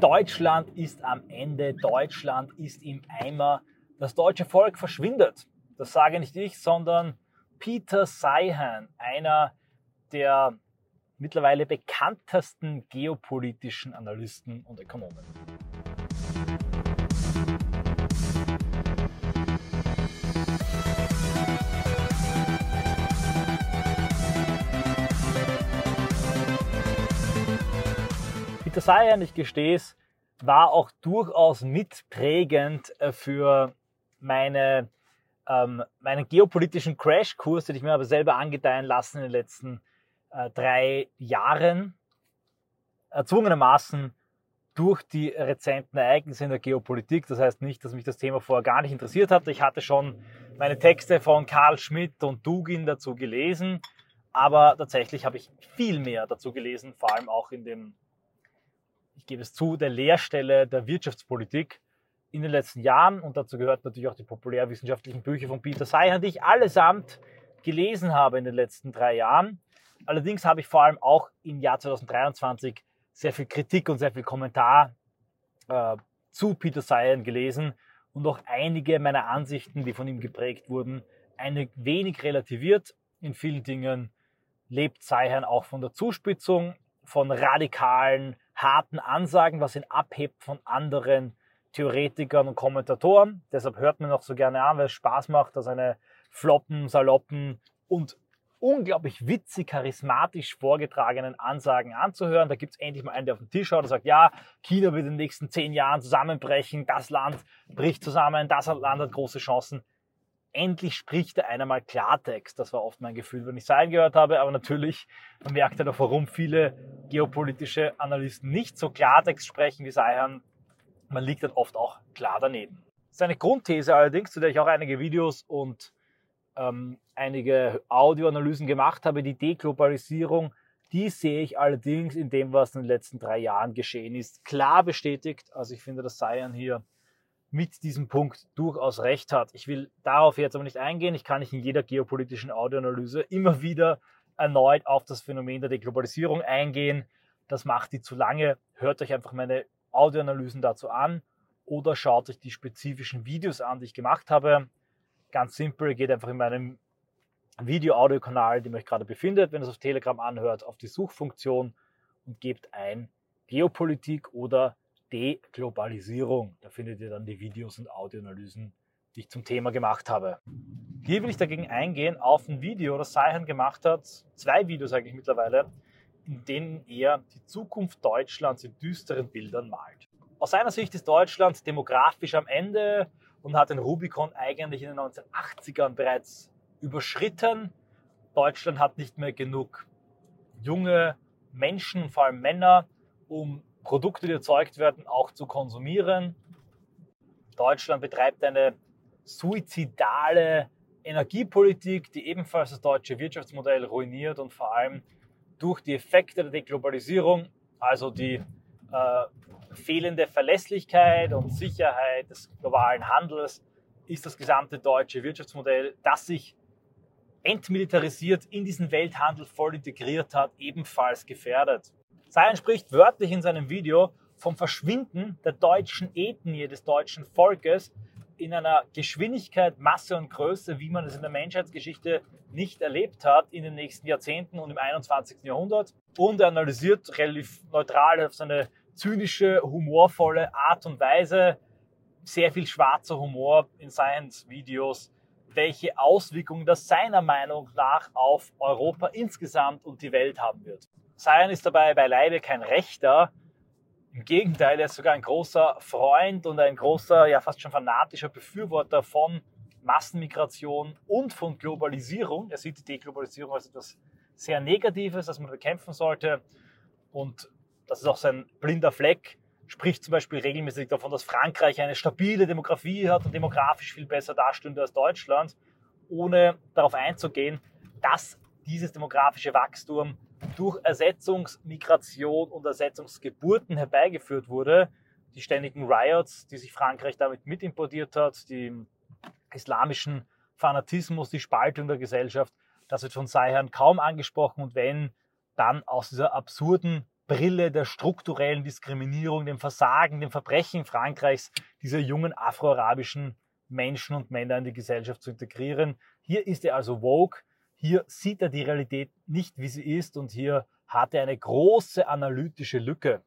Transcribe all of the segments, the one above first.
Deutschland ist am Ende, Deutschland ist im Eimer, das deutsche Volk verschwindet. Das sage nicht ich, sondern Peter Seihan, einer der mittlerweile bekanntesten geopolitischen Analysten und Ökonomen. Peter Sayan, ich gestehe es, war auch durchaus mitprägend äh, für meine, ähm, meinen geopolitischen Crashkurs, den ich mir aber selber angedeihen lassen in den letzten äh, drei Jahren, erzwungenermaßen durch die rezenten Ereignisse in der Geopolitik. Das heißt nicht, dass mich das Thema vorher gar nicht interessiert hat. Ich hatte schon meine Texte von Karl Schmidt und Dugin dazu gelesen, aber tatsächlich habe ich viel mehr dazu gelesen, vor allem auch in dem, ich gebe es zu, der Lehrstelle der Wirtschaftspolitik in den letzten Jahren. Und dazu gehört natürlich auch die populärwissenschaftlichen Bücher von Peter Seihan, die ich allesamt gelesen habe in den letzten drei Jahren. Allerdings habe ich vor allem auch im Jahr 2023 sehr viel Kritik und sehr viel Kommentar äh, zu Peter Sayan gelesen und auch einige meiner Ansichten, die von ihm geprägt wurden, ein wenig relativiert. In vielen Dingen lebt Sayan auch von der Zuspitzung, von radikalen, harten Ansagen, was ihn abhebt von anderen Theoretikern und Kommentatoren. Deshalb hört man auch so gerne an, weil es Spaß macht, dass eine floppen, saloppen und unglaublich witzig, charismatisch vorgetragenen Ansagen anzuhören. Da gibt es endlich mal einen, der auf den Tisch schaut und sagt, ja, China wird in den nächsten zehn Jahren zusammenbrechen, das Land bricht zusammen, das Land hat große Chancen. Endlich spricht er einer mal Klartext. Das war oft mein Gefühl, wenn ich sein gehört habe. Aber natürlich, man merkt halt auch, warum viele geopolitische Analysten nicht so Klartext sprechen wie Seihan. Man liegt dann oft auch klar daneben. Seine Grundthese allerdings, zu der ich auch einige Videos und ähm, einige Audioanalysen gemacht habe, die Deglobalisierung, die sehe ich allerdings in dem, was in den letzten drei Jahren geschehen ist, klar bestätigt. Also ich finde, dass Sayan hier mit diesem Punkt durchaus recht hat. Ich will darauf jetzt aber nicht eingehen. Ich kann nicht in jeder geopolitischen Audioanalyse immer wieder erneut auf das Phänomen der Deglobalisierung eingehen. Das macht die zu lange. Hört euch einfach meine Audioanalysen dazu an oder schaut euch die spezifischen Videos an, die ich gemacht habe. Ganz simpel, geht einfach in meinem Video-Audio-Kanal, dem euch gerade befindet, wenn ihr es auf Telegram anhört, auf die Suchfunktion und gebt ein Geopolitik oder Deglobalisierung. Da findet ihr dann die Videos und Audioanalysen, die ich zum Thema gemacht habe. Hier will ich dagegen eingehen auf ein Video, das Seihan gemacht hat, zwei Videos eigentlich mittlerweile, in denen er die Zukunft Deutschlands in düsteren Bildern malt. Aus seiner Sicht ist Deutschland demografisch am Ende und hat den Rubikon eigentlich in den 1980ern bereits überschritten. Deutschland hat nicht mehr genug junge Menschen, vor allem Männer, um Produkte, die erzeugt werden, auch zu konsumieren. Deutschland betreibt eine suizidale Energiepolitik, die ebenfalls das deutsche Wirtschaftsmodell ruiniert und vor allem durch die Effekte der Deglobalisierung, also die äh, fehlende Verlässlichkeit und Sicherheit des globalen Handels ist das gesamte deutsche Wirtschaftsmodell, das sich entmilitarisiert in diesen Welthandel voll integriert hat, ebenfalls gefährdet. Sayan spricht wörtlich in seinem Video vom Verschwinden der deutschen Ethnie, des deutschen Volkes in einer Geschwindigkeit, Masse und Größe, wie man es in der Menschheitsgeschichte nicht erlebt hat in den nächsten Jahrzehnten und im 21. Jahrhundert. Und er analysiert relativ neutral auf seine zynische, humorvolle Art und Weise, sehr viel schwarzer Humor in Science-Videos, welche Auswirkungen das seiner Meinung nach auf Europa insgesamt und die Welt haben wird. Sion ist dabei beileibe kein Rechter. Im Gegenteil, er ist sogar ein großer Freund und ein großer, ja fast schon fanatischer Befürworter von Massenmigration und von Globalisierung. Er sieht die Deglobalisierung als etwas sehr Negatives, das man bekämpfen sollte. Und das ist auch sein blinder Fleck, spricht zum Beispiel regelmäßig davon, dass Frankreich eine stabile Demografie hat und demografisch viel besser dastünde als Deutschland, ohne darauf einzugehen, dass dieses demografische Wachstum durch Ersetzungsmigration und Ersetzungsgeburten herbeigeführt wurde. Die ständigen Riots, die sich Frankreich damit mitimportiert hat, die islamischen Fanatismus, die Spaltung der Gesellschaft, das wird von Seihan kaum angesprochen und wenn, dann aus dieser absurden Brille der strukturellen Diskriminierung, dem Versagen, dem Verbrechen Frankreichs diese jungen afroarabischen Menschen und Männer in die Gesellschaft zu integrieren. Hier ist er also woke, hier sieht er die Realität nicht, wie sie ist und hier hat er eine große analytische Lücke.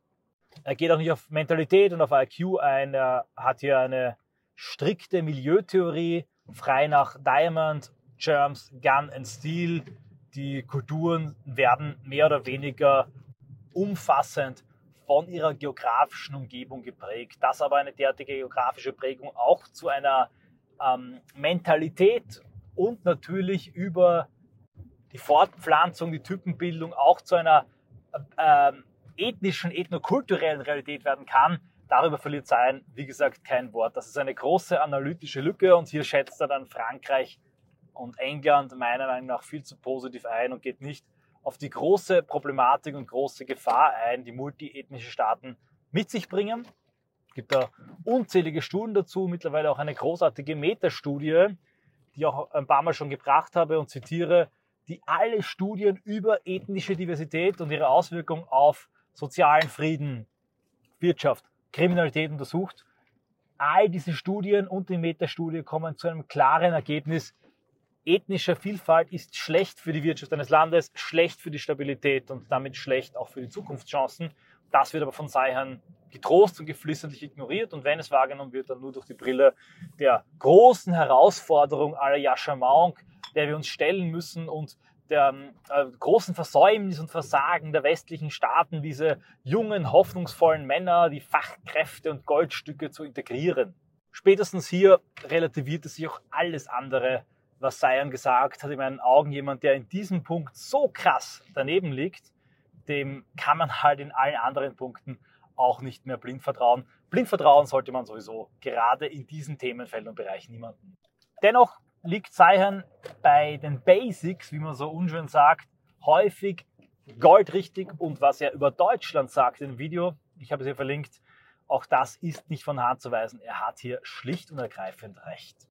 Er geht auch nicht auf Mentalität und auf IQ ein, er hat hier eine strikte Milieutheorie, frei nach Diamond, Germs, Gun and Steel. Die Kulturen werden mehr oder weniger umfassend von ihrer geografischen Umgebung geprägt, dass aber eine derartige geografische Prägung auch zu einer ähm, Mentalität und natürlich über die Fortpflanzung, die Typenbildung auch zu einer äh, ethnischen, ethnokulturellen Realität werden kann. Darüber verliert sein, wie gesagt, kein Wort. Das ist eine große analytische Lücke und hier schätzt er dann Frankreich und England meiner Meinung nach viel zu positiv ein und geht nicht auf die große Problematik und große Gefahr ein, die multiethnische Staaten mit sich bringen. Es gibt da unzählige Studien dazu, mittlerweile auch eine großartige Metastudie, die ich auch ein paar Mal schon gebracht habe und zitiere, die alle Studien über ethnische Diversität und ihre Auswirkungen auf sozialen Frieden, Wirtschaft, Kriminalität untersucht. All diese Studien und die Metastudie kommen zu einem klaren Ergebnis, ethnische Vielfalt ist schlecht für die Wirtschaft eines Landes, schlecht für die Stabilität und damit schlecht auch für die Zukunftschancen. Das wird aber von Seihan getrost und geflissentlich ignoriert und wenn es wahrgenommen wird, dann nur durch die Brille der großen Herausforderung aller Yashamong, der wir uns stellen müssen und der äh, großen Versäumnis und Versagen der westlichen Staaten, diese jungen, hoffnungsvollen Männer, die Fachkräfte und Goldstücke zu integrieren. Spätestens hier relativiert es sich auch alles andere, was Sion gesagt hat, in meinen Augen jemand, der in diesem Punkt so krass daneben liegt, dem kann man halt in allen anderen Punkten auch nicht mehr blind vertrauen. Blind vertrauen sollte man sowieso gerade in diesen Themenfeldern und Bereichen niemanden. Dennoch liegt Sion bei den Basics, wie man so unschön sagt, häufig goldrichtig und was er über Deutschland sagt im Video, ich habe es hier verlinkt, auch das ist nicht von Hand zu weisen. Er hat hier schlicht und ergreifend recht.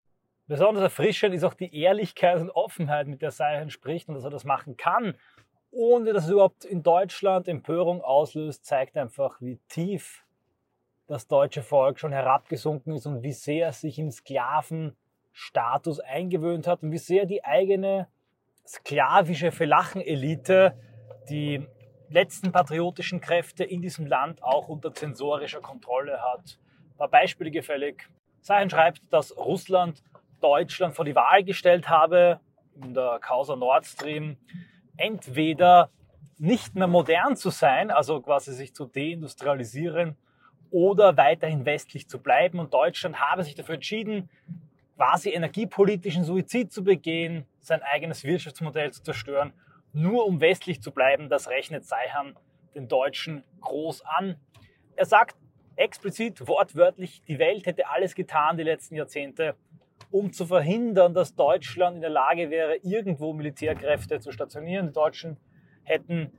Besonders erfrischend ist auch die Ehrlichkeit und Offenheit, mit der Seihan spricht und dass er das machen kann, ohne dass es überhaupt in Deutschland Empörung auslöst, zeigt einfach, wie tief das deutsche Volk schon herabgesunken ist und wie sehr es sich im Sklavenstatus eingewöhnt hat und wie sehr die eigene sklavische Felachen-Elite die letzten patriotischen Kräfte in diesem Land auch unter zensorischer Kontrolle hat. Ein paar Beispiele gefällig. Seihan schreibt, dass Russland Deutschland vor die Wahl gestellt habe, in der Causa Nord Stream, entweder nicht mehr modern zu sein, also quasi sich zu deindustrialisieren, oder weiterhin westlich zu bleiben. Und Deutschland habe sich dafür entschieden, quasi energiepolitischen Suizid zu begehen, sein eigenes Wirtschaftsmodell zu zerstören, nur um westlich zu bleiben. Das rechnet Seihan den Deutschen groß an. Er sagt explizit, wortwörtlich, die Welt hätte alles getan die letzten Jahrzehnte, um zu verhindern, dass Deutschland in der Lage wäre, irgendwo Militärkräfte zu stationieren. Die Deutschen hätten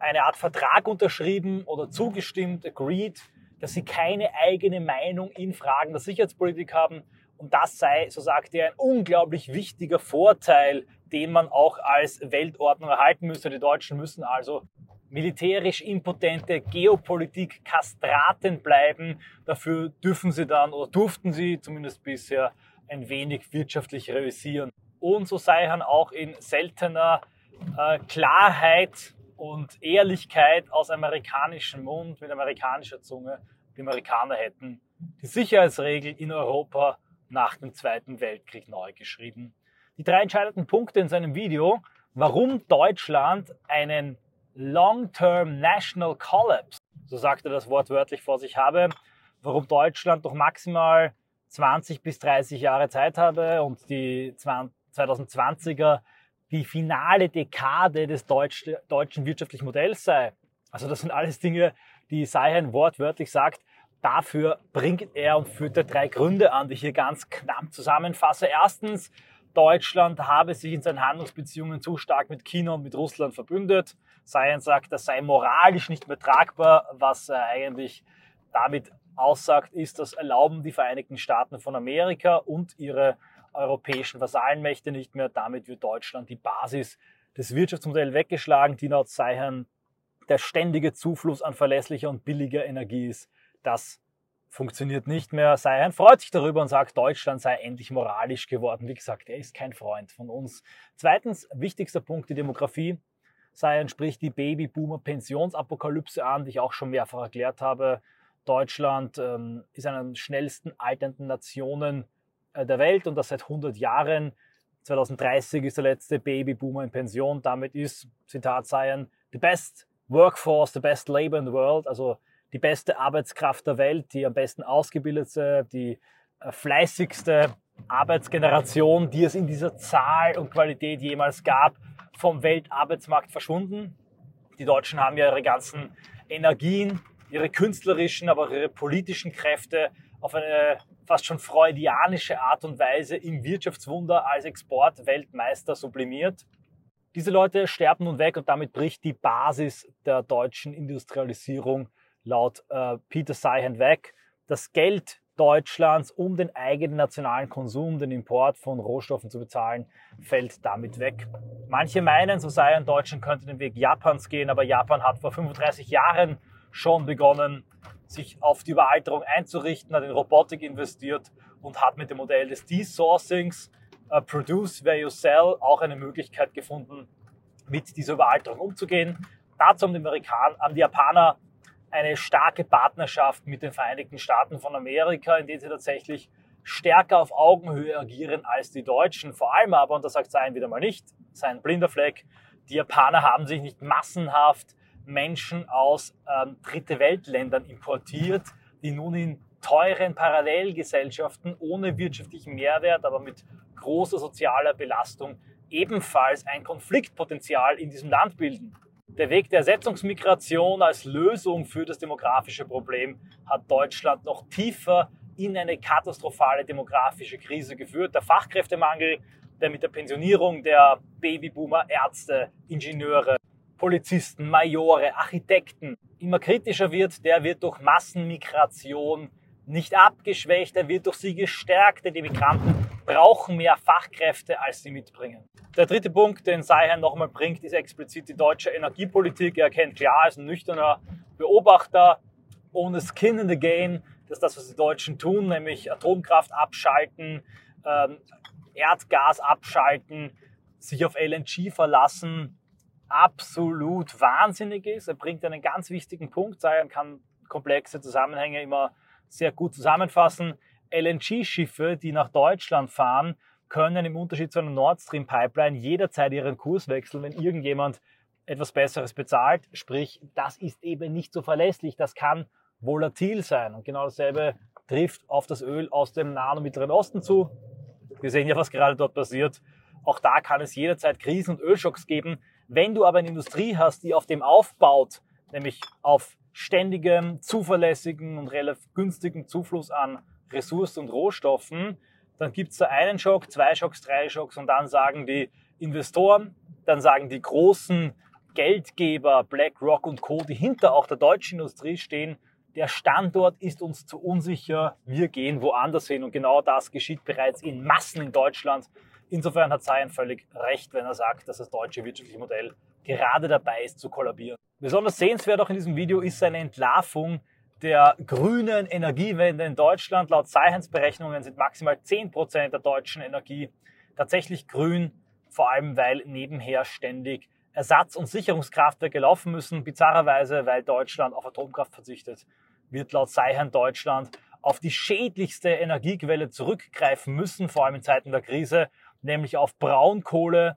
eine Art Vertrag unterschrieben oder zugestimmt, agreed, dass sie keine eigene Meinung in Fragen der Sicherheitspolitik haben. Und das sei, so sagt er, ein unglaublich wichtiger Vorteil, den man auch als Weltordnung erhalten müsse. Die Deutschen müssen also militärisch impotente Geopolitik Kastraten bleiben. Dafür dürfen sie dann oder durften sie zumindest bisher ein wenig wirtschaftlich realisieren. Und so sei han auch in seltener äh, Klarheit und Ehrlichkeit aus amerikanischem Mund mit amerikanischer Zunge. Die Amerikaner hätten die Sicherheitsregeln in Europa nach dem Zweiten Weltkrieg neu geschrieben. Die drei entscheidenden Punkte in seinem Video, warum Deutschland einen Long-Term National Collapse, so sagt er das wortwörtlich vor sich habe, warum Deutschland doch maximal 20 bis 30 Jahre Zeit habe und die 2020er die finale Dekade des Deutsch, deutschen wirtschaftlichen Modells sei. Also das sind alles Dinge, die Seihan wortwörtlich sagt. Dafür bringt er und führt er drei Gründe an, die ich hier ganz knapp zusammenfasse. Erstens, Deutschland habe sich in seinen Handlungsbeziehungen zu stark mit China und mit Russland verbündet. Seihan sagt, das sei moralisch nicht mehr tragbar, was er eigentlich damit aussagt, ist, das erlauben die Vereinigten Staaten von Amerika und ihre europäischen Vasallenmächte nicht mehr. Damit wird Deutschland die Basis des Wirtschaftsmodells weggeschlagen, die laut Seihan der ständige Zufluss an verlässlicher und billiger Energie ist. Das funktioniert nicht mehr. Seihan freut sich darüber und sagt, Deutschland sei endlich moralisch geworden. Wie gesagt, er ist kein Freund von uns. Zweitens, wichtigster Punkt, die Demografie. Seihan spricht die Babyboomer-Pensionsapokalypse an, die ich auch schon mehrfach erklärt habe. Deutschland ähm, ist eine der schnellsten alternden Nationen äh, der Welt und das seit 100 Jahren. 2030 ist der letzte Babyboomer in Pension. Damit ist, Zitat Seihan, the best workforce, the best labor in the world, also die beste Arbeitskraft der Welt, die am besten ausgebildete, die äh, fleißigste Arbeitsgeneration, die es in dieser Zahl und Qualität jemals gab, vom Weltarbeitsmarkt verschwunden. Die Deutschen haben ja ihre ganzen Energien, ihre künstlerischen, aber auch ihre politischen Kräfte auf eine fast schon freudianische Art und Weise im Wirtschaftswunder als Exportweltmeister sublimiert. Diese Leute sterben nun weg und damit bricht die Basis der deutschen Industrialisierung laut äh, Peter Seihan weg. Das Geld Deutschlands, um den eigenen nationalen Konsum, den Import von Rohstoffen zu bezahlen, fällt damit weg. Manche meinen, so sei Deutschland könnte den Weg Japans gehen, aber Japan hat vor 35 Jahren schon begonnen, sich auf die Überalterung einzurichten, hat in Robotik investiert und hat mit dem Modell des De-Sourcings, uh, Produce Where You Sell, auch eine Möglichkeit gefunden, mit dieser Überalterung umzugehen. Dazu haben die, Amerikaner, haben die Japaner eine starke Partnerschaft mit den Vereinigten Staaten von Amerika, in denen sie tatsächlich stärker auf Augenhöhe agieren als die Deutschen. Vor allem aber, und das sagt Sein wieder mal nicht, sein blinder Fleck, die Japaner haben sich nicht massenhaft Menschen aus ähm, Dritte Weltländern importiert, die nun in teuren Parallelgesellschaften ohne wirtschaftlichen Mehrwert, aber mit großer sozialer Belastung ebenfalls ein Konfliktpotenzial in diesem Land bilden. Der Weg der Ersetzungsmigration als Lösung für das demografische Problem hat Deutschland noch tiefer in eine katastrophale demografische Krise geführt. Der Fachkräftemangel, der mit der Pensionierung der Babyboomer, Ärzte, Ingenieure, Polizisten, Majore, Architekten immer kritischer wird, der wird durch Massenmigration nicht abgeschwächt, er wird durch sie gestärkt, denn die Migranten brauchen mehr Fachkräfte, als sie mitbringen. Der dritte Punkt, den Seihan nochmal bringt, ist explizit die deutsche Energiepolitik. Er erkennt klar als ein nüchterner Beobachter ohne Skin in the Game, dass das, was die Deutschen tun, nämlich Atomkraft abschalten, ähm, Erdgas abschalten, sich auf LNG verlassen, absolut wahnsinnig ist. Er bringt einen ganz wichtigen Punkt. Seihan kann komplexe Zusammenhänge immer sehr gut zusammenfassen. LNG-Schiffe, die nach Deutschland fahren, können im Unterschied zu einer Nord Stream Pipeline jederzeit ihren Kurs wechseln, wenn irgendjemand etwas Besseres bezahlt. Sprich, das ist eben nicht so verlässlich. Das kann volatil sein. Und genau dasselbe trifft auf das Öl aus dem Nahen und Mittleren Osten zu. Wir sehen ja, was gerade dort passiert. Auch da kann es jederzeit Krisen und Ölschocks geben. Wenn du aber eine Industrie hast, die auf dem aufbaut, nämlich auf ständigem, zuverlässigen und relativ günstigen Zufluss an Ressourcen und Rohstoffen, dann gibt es da einen Schock, zwei Schocks, drei Schocks und dann sagen die Investoren, dann sagen die großen Geldgeber, BlackRock und Co., die hinter auch der deutschen Industrie stehen, der Standort ist uns zu unsicher, wir gehen woanders hin. Und genau das geschieht bereits in Massen in Deutschland. Insofern hat Sayan völlig recht, wenn er sagt, dass das deutsche wirtschaftliche Modell gerade dabei ist zu kollabieren. Besonders sehenswert auch in diesem Video ist seine Entlarvung der grünen Energiewende in Deutschland. Laut Science Berechnungen sind maximal 10% der deutschen Energie tatsächlich grün, vor allem weil nebenher ständig Ersatz- und Sicherungskraftwerke laufen müssen. Bizarrerweise, weil Deutschland auf Atomkraft verzichtet, wird laut Seihan Deutschland auf die schädlichste Energiequelle zurückgreifen müssen, vor allem in Zeiten der Krise, nämlich auf Braunkohle.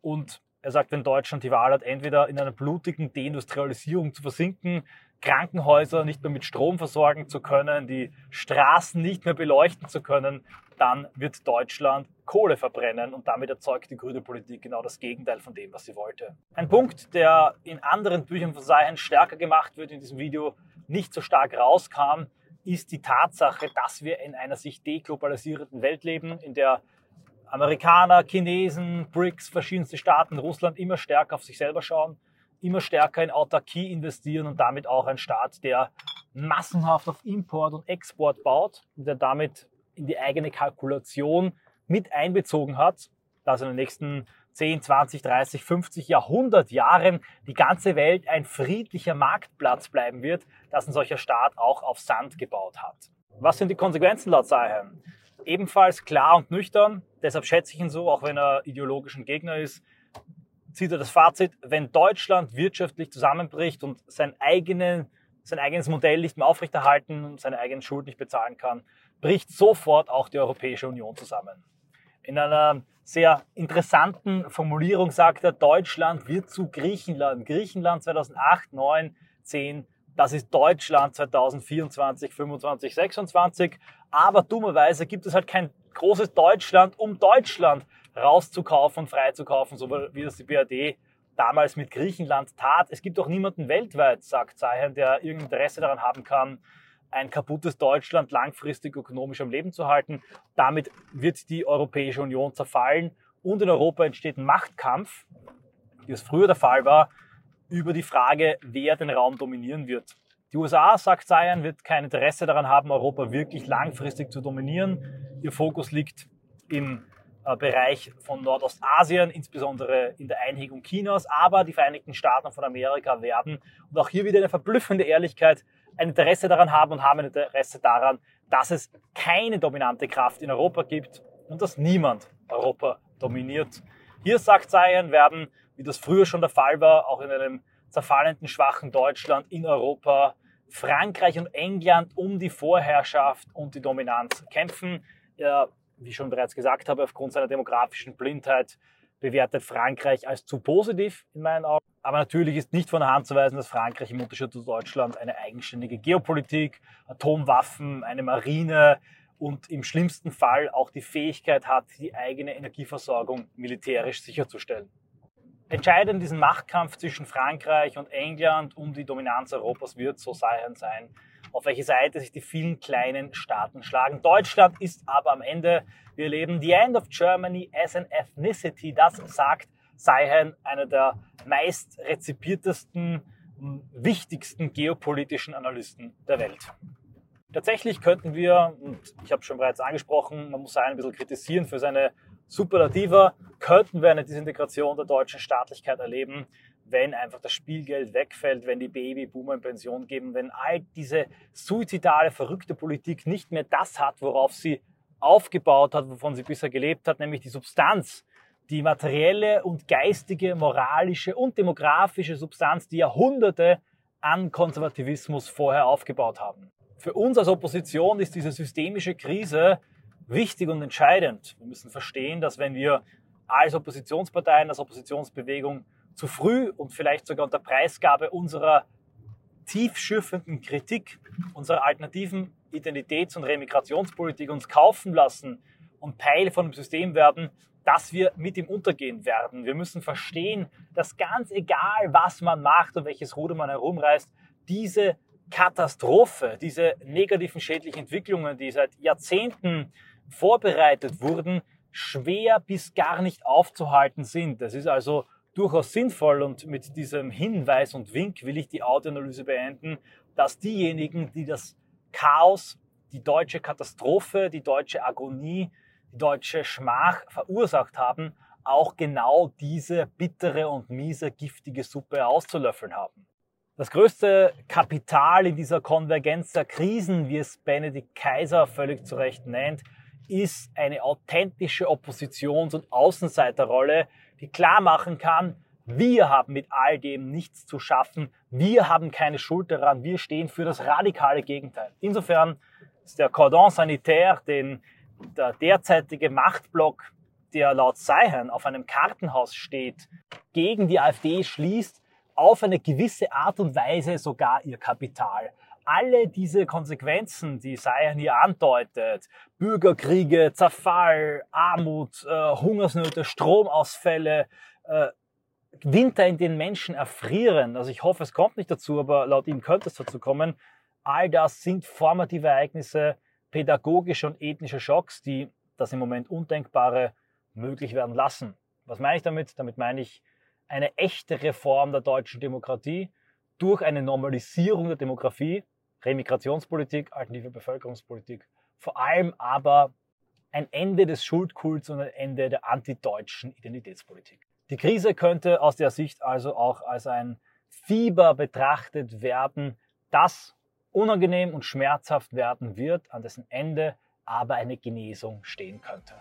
Und er sagt, wenn Deutschland die Wahl hat, entweder in einer blutigen Deindustrialisierung zu versinken, Krankenhäuser nicht mehr mit Strom versorgen zu können, die Straßen nicht mehr beleuchten zu können, dann wird Deutschland Kohle verbrennen und damit erzeugt die grüne Politik genau das Gegenteil von dem, was sie wollte. Ein Punkt, der in anderen Büchern von Seihen stärker gemacht wird, in diesem Video nicht so stark rauskam, ist die Tatsache, dass wir in einer sich deglobalisierenden Welt leben, in der Amerikaner, Chinesen, BRICS, verschiedenste Staaten, Russland immer stärker auf sich selber schauen immer stärker in Autarkie investieren und damit auch ein Staat, der massenhaft auf Import und Export baut und der damit in die eigene Kalkulation mit einbezogen hat, dass in den nächsten 10, 20, 30, 50, Jahrhundert Jahren die ganze Welt ein friedlicher Marktplatz bleiben wird, dass ein solcher Staat auch auf Sand gebaut hat. Was sind die Konsequenzen laut Seihem? Ebenfalls klar und nüchtern, deshalb schätze ich ihn so, auch wenn er ideologischen Gegner ist, zieht er das Fazit, wenn Deutschland wirtschaftlich zusammenbricht und sein, eigenen, sein eigenes Modell nicht mehr aufrechterhalten und seine eigenen Schulden nicht bezahlen kann, bricht sofort auch die Europäische Union zusammen. In einer sehr interessanten Formulierung sagt er, Deutschland wird zu Griechenland. Griechenland 2008, 9, 10, das ist Deutschland 2024, 25, 26. Aber dummerweise gibt es halt kein großes Deutschland, um Deutschland rauszukaufen und freizukaufen, so wie das die BRD damals mit Griechenland tat. Es gibt auch niemanden weltweit, sagt Zeichen, der irgendein Interesse daran haben kann, ein kaputtes Deutschland langfristig ökonomisch am Leben zu halten. Damit wird die Europäische Union zerfallen und in Europa entsteht ein Machtkampf, wie es früher der Fall war, über die Frage, wer den Raum dominieren wird. Die USA, sagt Zion, wird kein Interesse daran haben, Europa wirklich langfristig zu dominieren. Ihr Fokus liegt im Bereich von Nordostasien, insbesondere in der Einhegung Chinas, aber die Vereinigten Staaten von Amerika werden, und auch hier wieder eine verblüffende Ehrlichkeit, ein Interesse daran haben und haben ein Interesse daran, dass es keine dominante Kraft in Europa gibt und dass niemand Europa dominiert. Hier, sagt Zion, werden, wie das früher schon der Fall war, auch in einem zerfallenden, schwachen Deutschland in Europa, Frankreich und England um die Vorherrschaft und die Dominanz kämpfen. Ja, wie ich schon bereits gesagt habe, aufgrund seiner demografischen Blindheit bewertet Frankreich als zu positiv in meinen Augen. Aber natürlich ist nicht von der Hand zu weisen, dass Frankreich im Unterschied zu Deutschland eine eigenständige Geopolitik, Atomwaffen, eine Marine und im schlimmsten Fall auch die Fähigkeit hat, die eigene Energieversorgung militärisch sicherzustellen. Entscheidend in diesem Machtkampf zwischen Frankreich und England um die Dominanz Europas wird, so sei sein, auf welche Seite sich die vielen kleinen Staaten schlagen. Deutschland ist aber am Ende, wir erleben the end of Germany as an ethnicity. Das sagt Seihen, einer der meist rezipiertesten, wichtigsten geopolitischen Analysten der Welt. Tatsächlich könnten wir, und ich habe schon bereits angesprochen, man muss Seihen ein bisschen kritisieren für seine Superlativer, könnten wir eine Disintegration der deutschen Staatlichkeit erleben, wenn einfach das Spielgeld wegfällt, wenn die Babyboomer in Pension geben, wenn all diese suizidale, verrückte Politik nicht mehr das hat, worauf sie aufgebaut hat, wovon sie bisher gelebt hat, nämlich die Substanz, die materielle und geistige, moralische und demografische Substanz, die Jahrhunderte an Konservativismus vorher aufgebaut haben. Für uns als Opposition ist diese systemische Krise wichtig und entscheidend. Wir müssen verstehen, dass wenn wir als Oppositionsparteien, als Oppositionsbewegung zu früh und vielleicht sogar unter Preisgabe unserer tiefschürfenden Kritik, unserer alternativen Identitäts- und Remigrationspolitik uns kaufen lassen und Teil von einem System werden, dass wir mit ihm untergehen werden. Wir müssen verstehen, dass ganz egal, was man macht und welches Ruder man herumreißt, diese Katastrophe, diese negativen schädlichen Entwicklungen, die seit Jahrzehnten vorbereitet wurden, schwer bis gar nicht aufzuhalten sind. Das ist also durchaus sinnvoll und mit diesem Hinweis und Wink will ich die Audioanalyse beenden, dass diejenigen, die das Chaos, die deutsche Katastrophe, die deutsche Agonie, die deutsche Schmach verursacht haben, auch genau diese bittere und miese, giftige Suppe auszulöffeln haben. Das größte Kapital in dieser Konvergenz der Krisen, wie es Benedikt Kaiser völlig zu Recht nennt, ist eine authentische Oppositions- und Außenseiterrolle, die klar machen kann, wir haben mit all dem nichts zu schaffen, wir haben keine Schuld daran, wir stehen für das radikale Gegenteil. Insofern ist der Cordon sanitaire, den der derzeitige Machtblock, der laut Seihan auf einem Kartenhaus steht, gegen die AfD schließt, auf eine gewisse Art und Weise sogar ihr Kapital alle diese Konsequenzen, die Seihan hier andeutet, Bürgerkriege, Zerfall, Armut, äh, Hungersnöte, Stromausfälle, äh, Winter, in denen Menschen erfrieren, also ich hoffe, es kommt nicht dazu, aber laut ihm könnte es dazu kommen, all das sind formative Ereignisse, pädagogische und ethnische Schocks, die das im Moment Undenkbare möglich werden lassen. Was meine ich damit? Damit meine ich eine echte Reform der deutschen Demokratie durch eine Normalisierung der Demografie Remigrationspolitik, alternative Bevölkerungspolitik, vor allem aber ein Ende des Schuldkults und ein Ende der antideutschen Identitätspolitik. Die Krise könnte aus der Sicht also auch als ein Fieber betrachtet werden, das unangenehm und schmerzhaft werden wird, an dessen Ende aber eine Genesung stehen könnte.